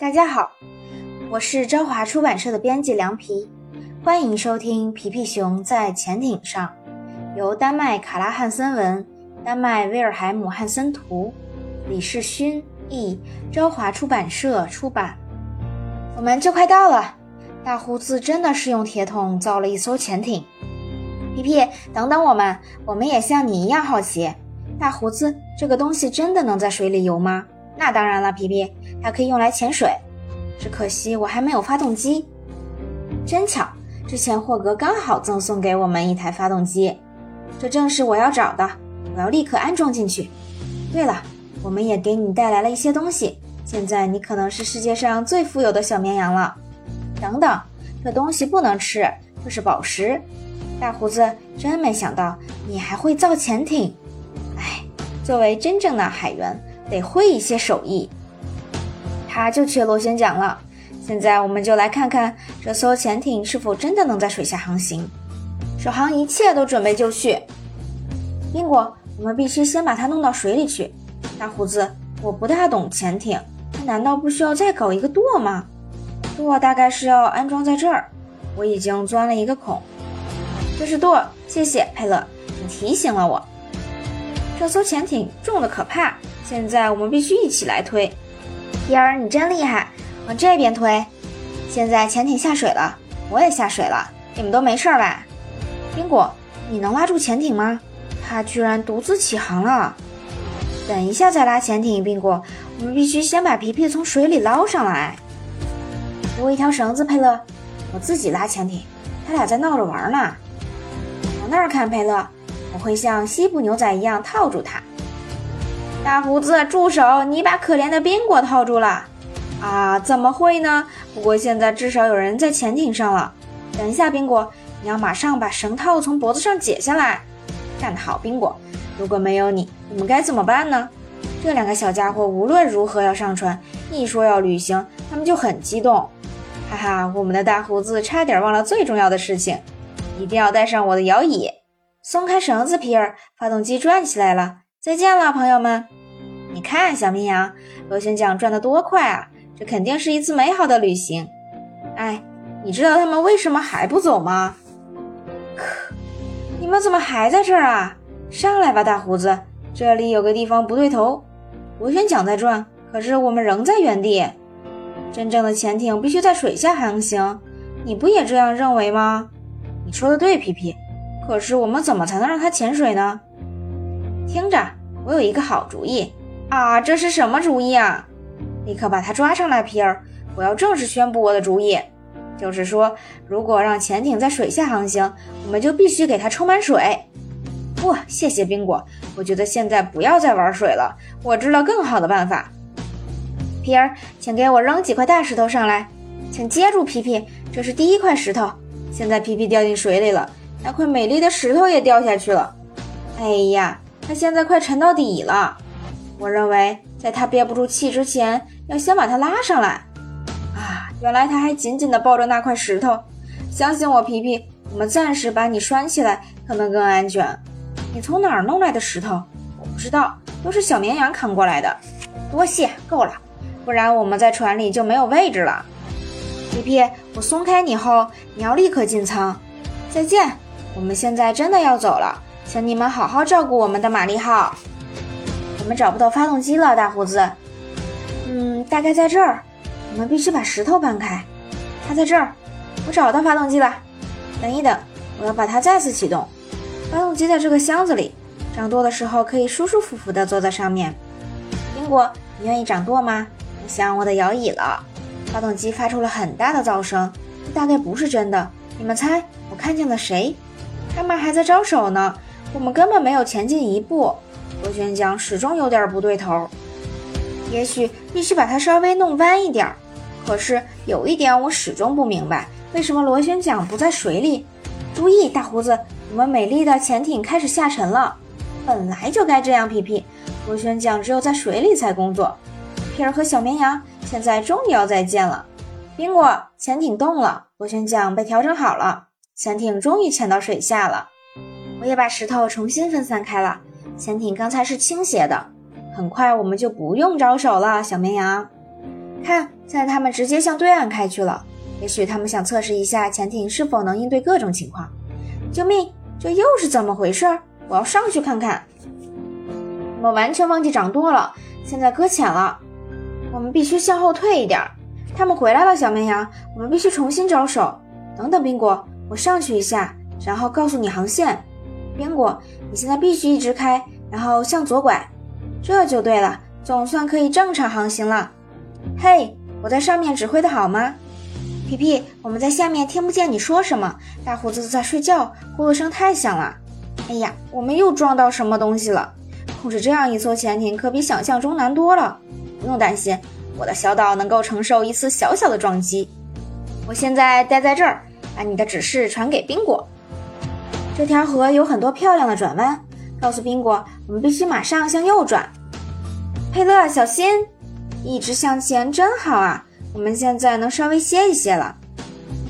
大家好，我是朝华出版社的编辑凉皮，欢迎收听《皮皮熊在潜艇上》，由丹麦卡拉汉森文、丹麦威尔海姆汉森图、李世勋译，朝华出版社出版。我们就快到了，大胡子真的是用铁桶造了一艘潜艇。皮皮，等等我们，我们也像你一样好奇。大胡子，这个东西真的能在水里游吗？那当然了，皮皮，还可以用来潜水。只可惜我还没有发动机。真巧，之前霍格刚好赠送给我们一台发动机，这正是我要找的。我要立刻安装进去。对了，我们也给你带来了一些东西。现在你可能是世界上最富有的小绵羊了。等等，这东西不能吃，这是宝石。大胡子，真没想到你还会造潜艇。哎，作为真正的海员。得会一些手艺，他就缺螺旋桨了。现在我们就来看看这艘潜艇是否真的能在水下航行。首航一切都准备就绪。宾果，我们必须先把它弄到水里去。大胡子，我不大懂潜艇，它难道不需要再搞一个舵吗？舵大概是要安装在这儿。我已经钻了一个孔，这是舵。谢谢佩勒，你提醒了我。这艘潜艇重的可怕。现在我们必须一起来推，皮儿，你真厉害，往这边推。现在潜艇下水了，我也下水了，你们都没事吧？宾果，你能拉住潜艇吗？它居然独自起航了。等一下再拉潜艇，宾果，我们必须先把皮皮从水里捞上来。给我一条绳子，佩勒，我自己拉潜艇。他俩在闹着玩呢。往那儿看，佩勒，我会像西部牛仔一样套住他。大胡子，住手！你把可怜的宾果套住了。啊，怎么会呢？不过现在至少有人在潜艇上了。等一下，宾果，你要马上把绳套从脖子上解下来。干得好，宾果！如果没有你，我们该怎么办呢？这两个小家伙无论如何要上船，一说要旅行，他们就很激动。哈哈，我们的大胡子差点忘了最重要的事情，一定要带上我的摇椅。松开绳子，皮尔，发动机转起来了。再见了，朋友们！你看，小绵羊，螺旋桨转得多快啊！这肯定是一次美好的旅行。哎，你知道他们为什么还不走吗？可，你们怎么还在这儿啊？上来吧，大胡子，这里有个地方不对头。螺旋桨在转，可是我们仍在原地。真正的潜艇必须在水下航行，你不也这样认为吗？你说的对，皮皮。可是我们怎么才能让它潜水呢？听着，我有一个好主意啊！这是什么主意啊？立刻把他抓上来，皮尔！我要正式宣布我的主意，就是说，如果让潜艇在水下航行，我们就必须给它充满水。不，谢谢宾果，我觉得现在不要再玩水了。我知道更好的办法。皮尔，请给我扔几块大石头上来，请接住皮皮。这是第一块石头。现在皮皮掉进水里了，那块美丽的石头也掉下去了。哎呀！他现在快沉到底了，我认为在他憋不住气之前，要先把他拉上来。啊，原来他还紧紧地抱着那块石头。相信我，皮皮，我们暂时把你拴起来，可能更安全。你从哪儿弄来的石头？我不知道，都是小绵羊扛过来的。多谢，够了，不然我们在船里就没有位置了。皮皮，我松开你后，你要立刻进舱。再见，我们现在真的要走了。请你们好好照顾我们的玛丽号。我们找不到发动机了，大胡子。嗯，大概在这儿。我们必须把石头搬开。它在这儿。我找到发动机了。等一等，我要把它再次启动。发动机在这个箱子里。掌舵的时候可以舒舒服服地坐在上面。苹果，你愿意掌舵吗？我想我的摇椅了。发动机发出了很大的噪声，这大概不是真的。你们猜，我看见了谁？他们还在招手呢。我们根本没有前进一步，螺旋桨始终有点不对头，也许必须把它稍微弄弯一点。可是有一点我始终不明白，为什么螺旋桨不在水里？注意，大胡子，我们美丽的潜艇开始下沉了。本来就该这样，皮皮，螺旋桨只有在水里才工作。皮儿和小绵羊现在终于要再见了。宾果，潜艇动了，螺旋桨被调整好了，潜艇终于潜到水下了。我也把石头重新分散开了。潜艇刚才是倾斜的，很快我们就不用招手了，小绵羊。看，现在他们直接向对岸开去了。也许他们想测试一下潜艇是否能应对各种情况。救命！这又是怎么回事？我要上去看看。我们完全忘记掌舵了，现在搁浅了。我们必须向后退一点。他们回来了，小绵羊。我们必须重新招手。等等，宾果，我上去一下，然后告诉你航线。宾果，你现在必须一直开，然后向左拐，这就对了，总算可以正常航行了。嘿，我在上面指挥的好吗？皮皮，我们在下面听不见你说什么。大胡子在睡觉，呼噜声太响了。哎呀，我们又撞到什么东西了？控制这样一艘潜艇可比想象中难多了。不用担心，我的小岛能够承受一次小小的撞击。我现在待在这儿，把你的指示传给宾果。这条河有很多漂亮的转弯，告诉宾果，我们必须马上向右转。佩勒，小心！一直向前真好啊。我们现在能稍微歇一歇了。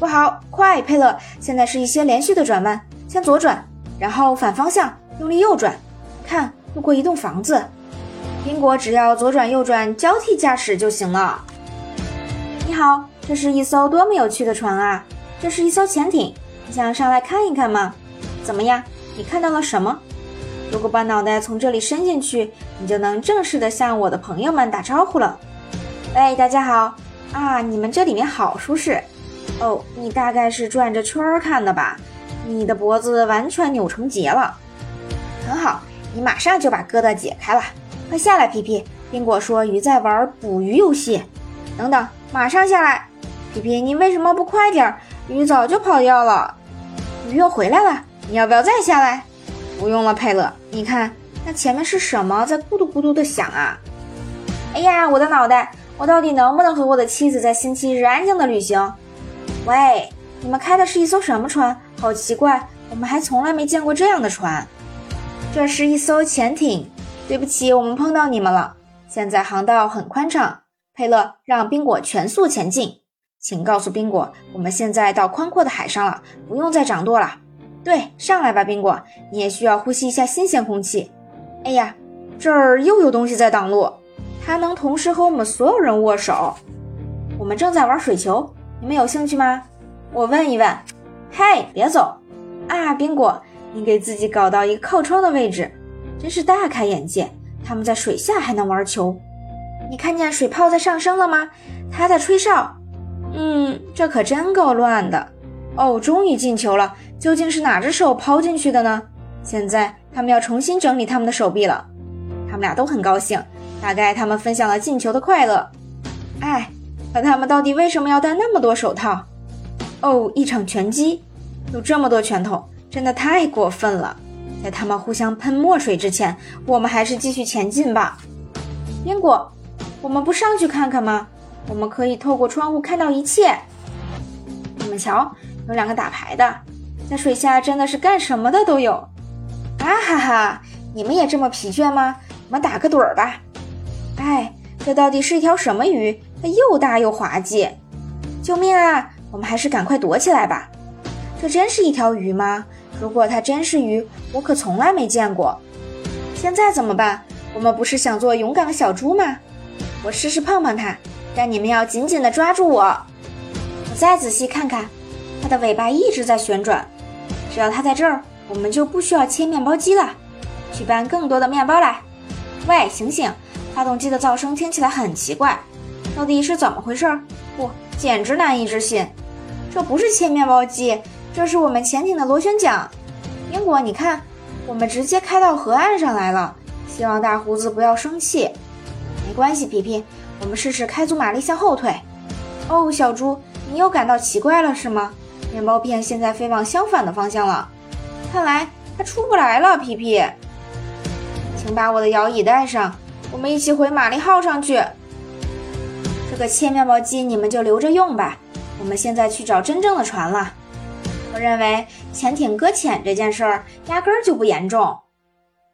不好，快，佩勒！现在是一些连续的转弯，先左转，然后反方向用力右转。看，路过一栋房子。苹果只要左转右转交替驾驶就行了。你好，这是一艘多么有趣的船啊！这是一艘潜艇，你想上来看一看吗？怎么样？你看到了什么？如果把脑袋从这里伸进去，你就能正式的向我的朋友们打招呼了。喂，大家好。啊，你们这里面好舒适哦！你大概是转着圈儿看的吧？你的脖子完全扭成结了。很好，你马上就把疙瘩解开了。快下来，皮皮！宾果说鱼在玩捕鱼游戏。等等，马上下来！皮皮，你为什么不快点？鱼早就跑掉了。鱼又回来了，你要不要再下来？不用了，佩勒。你看，那前面是什么在咕嘟咕嘟的响啊？哎呀，我的脑袋！我到底能不能和我的妻子在星期日安静的旅行？喂，你们开的是一艘什么船？好奇怪，我们还从来没见过这样的船。这是一艘潜艇。对不起，我们碰到你们了。现在航道很宽敞。佩勒，让宾果全速前进。请告诉宾果，我们现在到宽阔的海上了，不用再掌舵了。对，上来吧，宾果，你也需要呼吸一下新鲜空气。哎呀，这儿又有东西在挡路。它能同时和我们所有人握手。我们正在玩水球，你们有兴趣吗？我问一问。嘿，别走！啊，宾果，你给自己搞到一个靠窗的位置，真是大开眼界。他们在水下还能玩球。你看见水泡在上升了吗？它在吹哨。嗯，这可真够乱的。哦，终于进球了。究竟是哪只手抛进去的呢？现在他们要重新整理他们的手臂了。他们俩都很高兴。大概他们分享了进球的快乐。哎，可他们到底为什么要戴那么多手套？哦，一场拳击，有这么多拳头，真的太过分了。在他们互相喷墨水之前，我们还是继续前进吧。宾果，我们不上去看看吗？我们可以透过窗户看到一切。你们瞧，有两个打牌的，在水下真的是干什么的都有。啊哈哈，你们也这么疲倦吗？我们打个盹儿吧。哎，这到底是一条什么鱼？它又大又滑稽！救命啊！我们还是赶快躲起来吧。这真是一条鱼吗？如果它真是鱼，我可从来没见过。现在怎么办？我们不是想做勇敢的小猪吗？我试试碰碰它，但你们要紧紧地抓住我。我再仔细看看，它的尾巴一直在旋转。只要它在这儿，我们就不需要切面包机了。去搬更多的面包来。喂，醒醒！发动机的噪声听起来很奇怪，到底是怎么回事？不，简直难以置信！这不是切面包机，这是我们潜艇的螺旋桨。英国，你看，我们直接开到河岸上来了。希望大胡子不要生气。没关系，皮皮，我们试试开足马力向后退。哦，小猪，你又感到奇怪了是吗？面包片现在飞往相反的方向了，看来它出不来了。皮皮，请把我的摇椅带上。我们一起回玛丽号上去。这个切面包机你们就留着用吧。我们现在去找真正的船了。我认为潜艇搁浅这件事儿压根儿就不严重。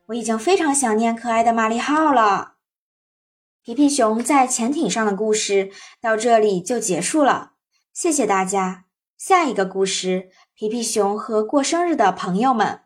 我已经非常想念可爱的玛丽号了。皮皮熊在潜艇上的故事到这里就结束了。谢谢大家。下一个故事：皮皮熊和过生日的朋友们。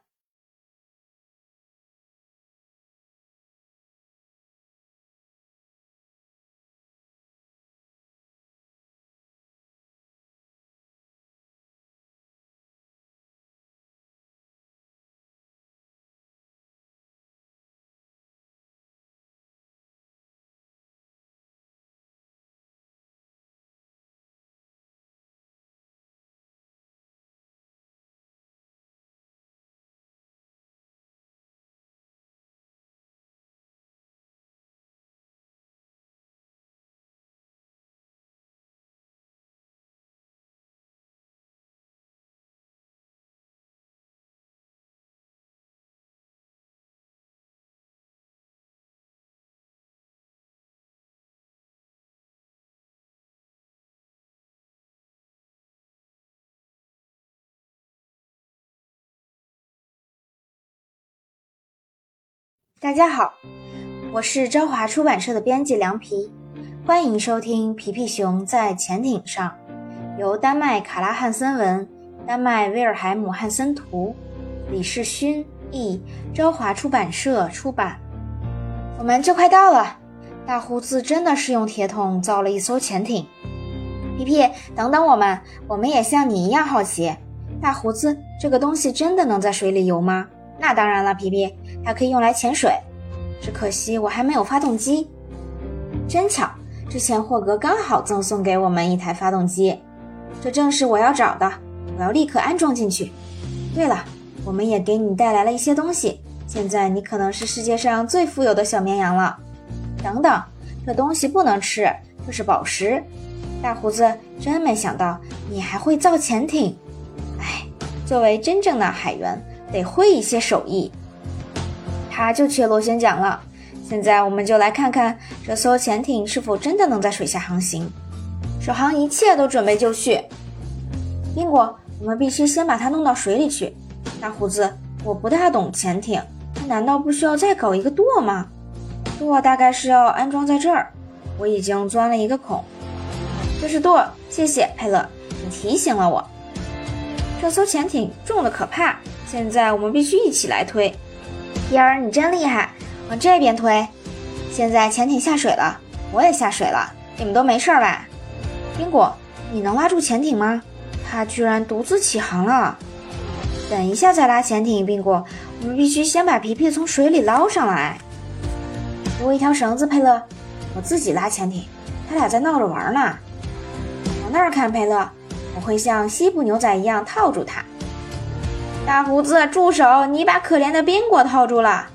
大家好，我是朝华出版社的编辑凉皮，欢迎收听《皮皮熊在潜艇上》，由丹麦卡拉汉森文、丹麦威尔海姆汉森图、李世勋译，朝华出版社出版。我们就快到了，大胡子真的是用铁桶造了一艘潜艇。皮皮，等等我们，我们也像你一样好奇。大胡子，这个东西真的能在水里游吗？那当然了，皮皮，还可以用来潜水。只可惜我还没有发动机。真巧，之前霍格刚好赠送给我们一台发动机，这正是我要找的。我要立刻安装进去。对了，我们也给你带来了一些东西。现在你可能是世界上最富有的小绵羊了。等等，这东西不能吃，这是宝石。大胡子，真没想到你还会造潜艇。哎，作为真正的海员。得会一些手艺，他就缺螺旋桨了。现在我们就来看看这艘潜艇是否真的能在水下航行。首航一切都准备就绪。宾果，我们必须先把它弄到水里去。大胡子，我不大懂潜艇，它难道不需要再搞一个舵吗？舵大概是要安装在这儿。我已经钻了一个孔，这是舵。谢谢佩勒，你提醒了我。这艘潜艇重的可怕。现在我们必须一起来推，皮儿，你真厉害，往这边推。现在潜艇下水了，我也下水了，你们都没事吧？宾果，你能拉住潜艇吗？它居然独自起航了。等一下再拉潜艇，宾果，我们必须先把皮皮从水里捞上来。给我一条绳子，佩勒，我自己拉潜艇。他俩在闹着玩呢。往那儿看，佩勒，我会像西部牛仔一样套住它。大胡子，住手！你把可怜的宾果套住了。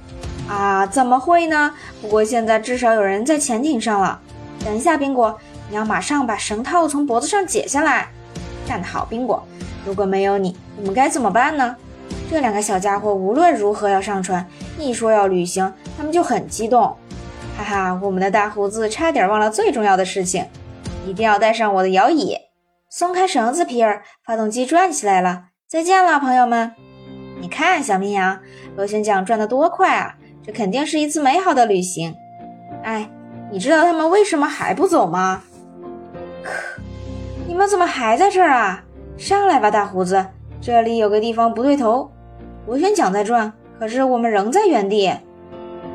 啊，怎么会呢？不过现在至少有人在潜艇上了。等一下，宾果，你要马上把绳套从脖子上解下来。干得好，宾果！如果没有你，我们该怎么办呢？这两个小家伙无论如何要上船，一说要旅行，他们就很激动。哈哈，我们的大胡子差点忘了最重要的事情，一定要带上我的摇椅。松开绳子，皮尔，发动机转起来了。再见了，朋友们。你看，小绵羊，螺旋桨转得多快啊！这肯定是一次美好的旅行。哎，你知道他们为什么还不走吗？可，你们怎么还在这儿啊？上来吧，大胡子，这里有个地方不对头。螺旋桨在转，可是我们仍在原地。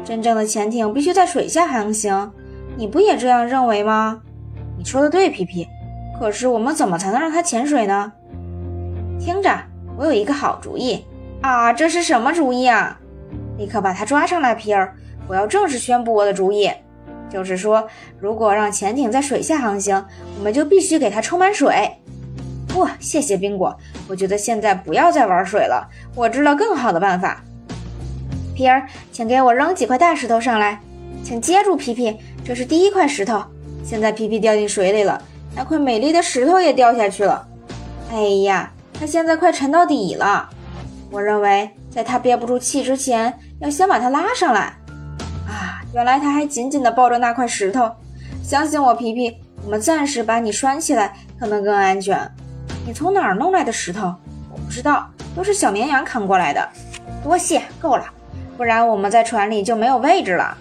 真正的潜艇必须在水下航行，你不也这样认为吗？你说的对，皮皮。可是我们怎么才能让它潜水呢？听着，我有一个好主意。啊，这是什么主意啊？立刻把他抓上来，皮儿！我要正式宣布我的主意，就是说，如果让潜艇在水下航行，我们就必须给它充满水。不，谢谢宾果，我觉得现在不要再玩水了。我知道更好的办法。皮儿，请给我扔几块大石头上来，请接住皮皮，这是第一块石头。现在皮皮掉进水里了，那块美丽的石头也掉下去了。哎呀，它现在快沉到底了。我认为，在他憋不住气之前，要先把他拉上来。啊，原来他还紧紧地抱着那块石头。相信我，皮皮，我们暂时把你拴起来，可能更安全。你从哪儿弄来的石头？我不知道，都是小绵羊扛过来的。多谢，够了，不然我们在船里就没有位置了。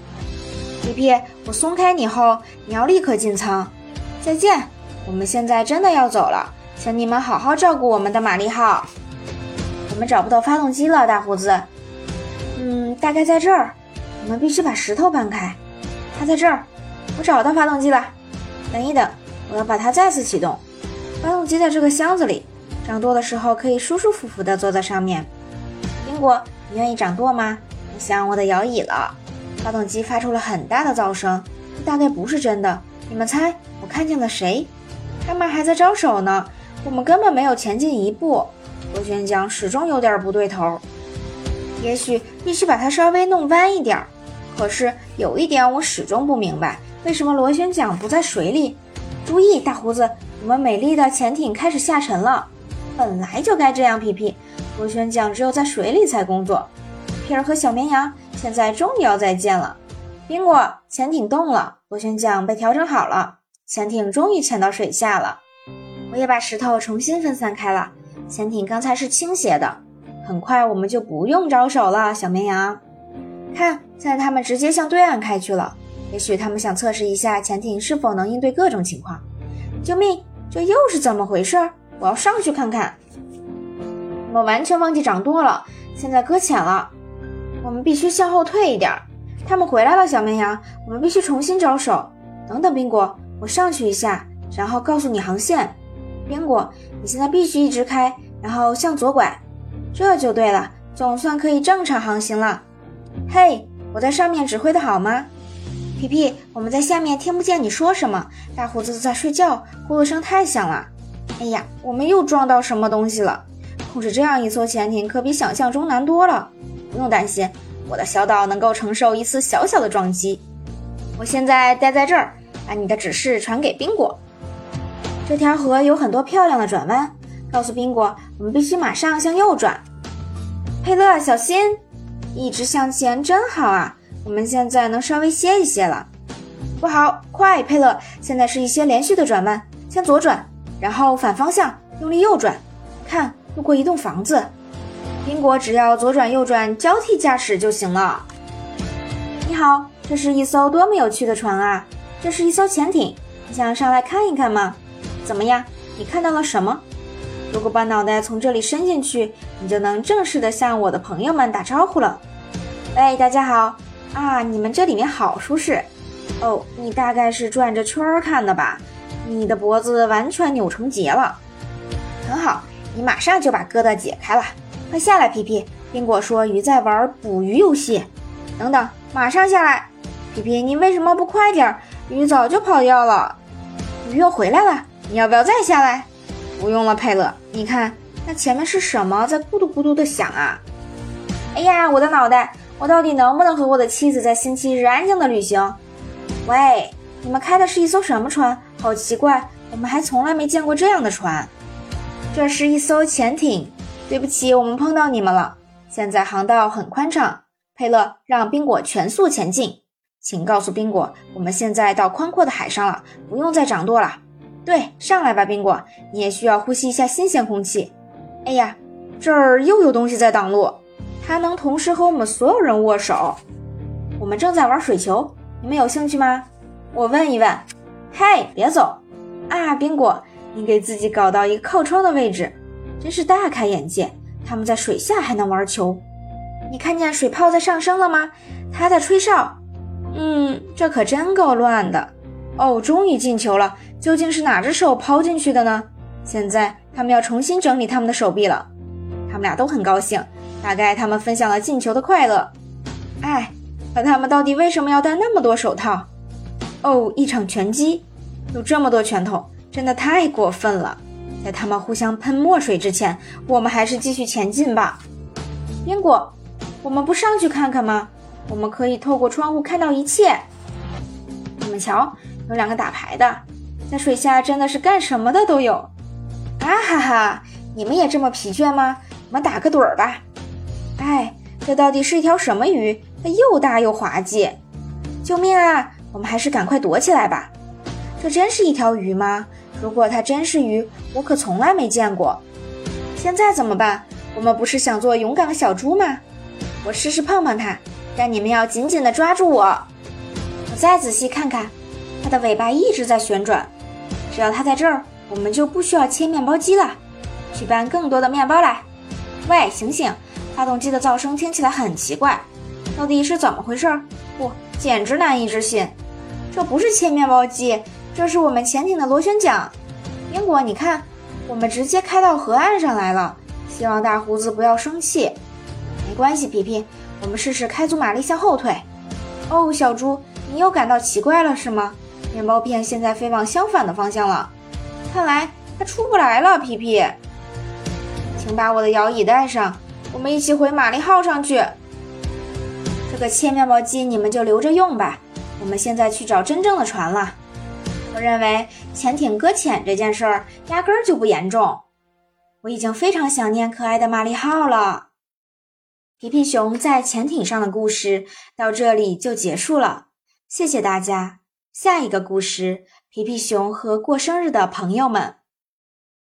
皮皮，我松开你后，你要立刻进舱。再见，我们现在真的要走了，请你们好好照顾我们的玛丽号。我们找不到发动机了，大胡子。嗯，大概在这儿。我们必须把石头搬开。它在这儿。我找到发动机了。等一等，我要把它再次启动。发动机在这个箱子里。掌舵的时候可以舒舒服服地坐在上面。苹果，你愿意掌舵吗？你想我的摇椅了。发动机发出了很大的噪声，这大概不是真的。你们猜，我看见了谁？他们还在招手呢。我们根本没有前进一步。螺旋桨始终有点不对头，也许必须把它稍微弄弯一点。可是有一点我始终不明白，为什么螺旋桨不在水里？注意，大胡子，我们美丽的潜艇开始下沉了。本来就该这样，皮皮。螺旋桨只有在水里才工作。皮儿和小绵羊现在终于要再见了。宾果，潜艇动了，螺旋桨被调整好了，潜艇终于潜到水下了。我也把石头重新分散开了。潜艇刚才是倾斜的，很快我们就不用招手了，小绵羊。看，现在他们直接向对岸开去了。也许他们想测试一下潜艇是否能应对各种情况。救命！这又是怎么回事？我要上去看看。我们完全忘记掌舵了，现在搁浅了。我们必须向后退一点。他们回来了，小绵羊，我们必须重新招手。等等，宾果，我上去一下，然后告诉你航线。宾果，你现在必须一直开，然后向左拐，这就对了，总算可以正常航行了。嘿，我在上面指挥的好吗？皮皮，我们在下面听不见你说什么。大胡子在睡觉，呼噜声太响了。哎呀，我们又撞到什么东西了？控制这样一艘潜艇可比想象中难多了。不用担心，我的小岛能够承受一次小小的撞击。我现在待在这儿，把你的指示传给宾果。这条河有很多漂亮的转弯，告诉宾果，我们必须马上向右转。佩勒，小心！一直向前真好啊。我们现在能稍微歇一歇了。不好，快，佩勒！现在是一些连续的转弯，先左转，然后反方向用力右转。看，路过一栋房子。宾果只要左转右转交替驾驶就行了。你好，这是一艘多么有趣的船啊！这是一艘潜艇，你想上来看一看吗？怎么样？你看到了什么？如果把脑袋从这里伸进去，你就能正式的向我的朋友们打招呼了。喂，大家好。啊，你们这里面好舒适哦！你大概是转着圈儿看的吧？你的脖子完全扭成结了，很好，你马上就把疙瘩解开了。快下来，皮皮！宾果说鱼在玩捕鱼游戏。等等，马上下来！皮皮，你为什么不快点？鱼早就跑掉了。鱼又回来了，你要不要再下来？不用了，佩勒。你看，那前面是什么在咕嘟咕嘟的响啊？哎呀，我的脑袋！我到底能不能和我的妻子在星期日安静的旅行？喂，你们开的是一艘什么船？好奇怪，我们还从来没见过这样的船。这是一艘潜艇。对不起，我们碰到你们了。现在航道很宽敞。佩勒，让宾果全速前进。请告诉宾果，我们现在到宽阔的海上了，不用再掌舵了。对，上来吧，宾果，你也需要呼吸一下新鲜空气。哎呀，这儿又有东西在挡路。它能同时和我们所有人握手。我们正在玩水球，你们有兴趣吗？我问一问。嘿，别走！啊，宾果，你给自己搞到一个靠窗的位置，真是大开眼界。他们在水下还能玩球。你看见水泡在上升了吗？它在吹哨。嗯，这可真够乱的。哦，终于进球了。究竟是哪只手抛进去的呢？现在他们要重新整理他们的手臂了。他们俩都很高兴。大概他们分享了进球的快乐。哎，可他们到底为什么要戴那么多手套？哦，一场拳击，有这么多拳头，真的太过分了。在他们互相喷墨水之前，我们还是继续前进吧。英果，我们不上去看看吗？我们可以透过窗户看到一切。你们瞧，有两个打牌的，在水下真的是干什么的都有。啊哈哈，你们也这么疲倦吗？我们打个盹儿吧。哎，这到底是一条什么鱼？它又大又滑稽！救命啊！我们还是赶快躲起来吧。这真是一条鱼吗？如果它真是鱼，我可从来没见过。现在怎么办？我们不是想做勇敢的小猪吗？我试试碰碰它，但你们要紧紧地抓住我。我再仔细看看，它的尾巴一直在旋转。只要它在这儿，我们就不需要切面包机了。去搬更多的面包来。喂，醒醒！发动机的噪声听起来很奇怪，到底是怎么回事？不，简直难以置信！这不是切面包机，这是我们潜艇的螺旋桨。英国，你看，我们直接开到河岸上来了。希望大胡子不要生气。没关系，皮皮，我们试试开足马力向后退。哦，小猪，你又感到奇怪了是吗？面包片现在飞往相反的方向了，看来它出不来了。皮皮，请把我的摇椅带上。我们一起回玛丽号上去。这个切面包机你们就留着用吧。我们现在去找真正的船了。我认为潜艇搁浅这件事儿压根儿就不严重。我已经非常想念可爱的玛丽号了。皮皮熊在潜艇上的故事到这里就结束了。谢谢大家。下一个故事：皮皮熊和过生日的朋友们。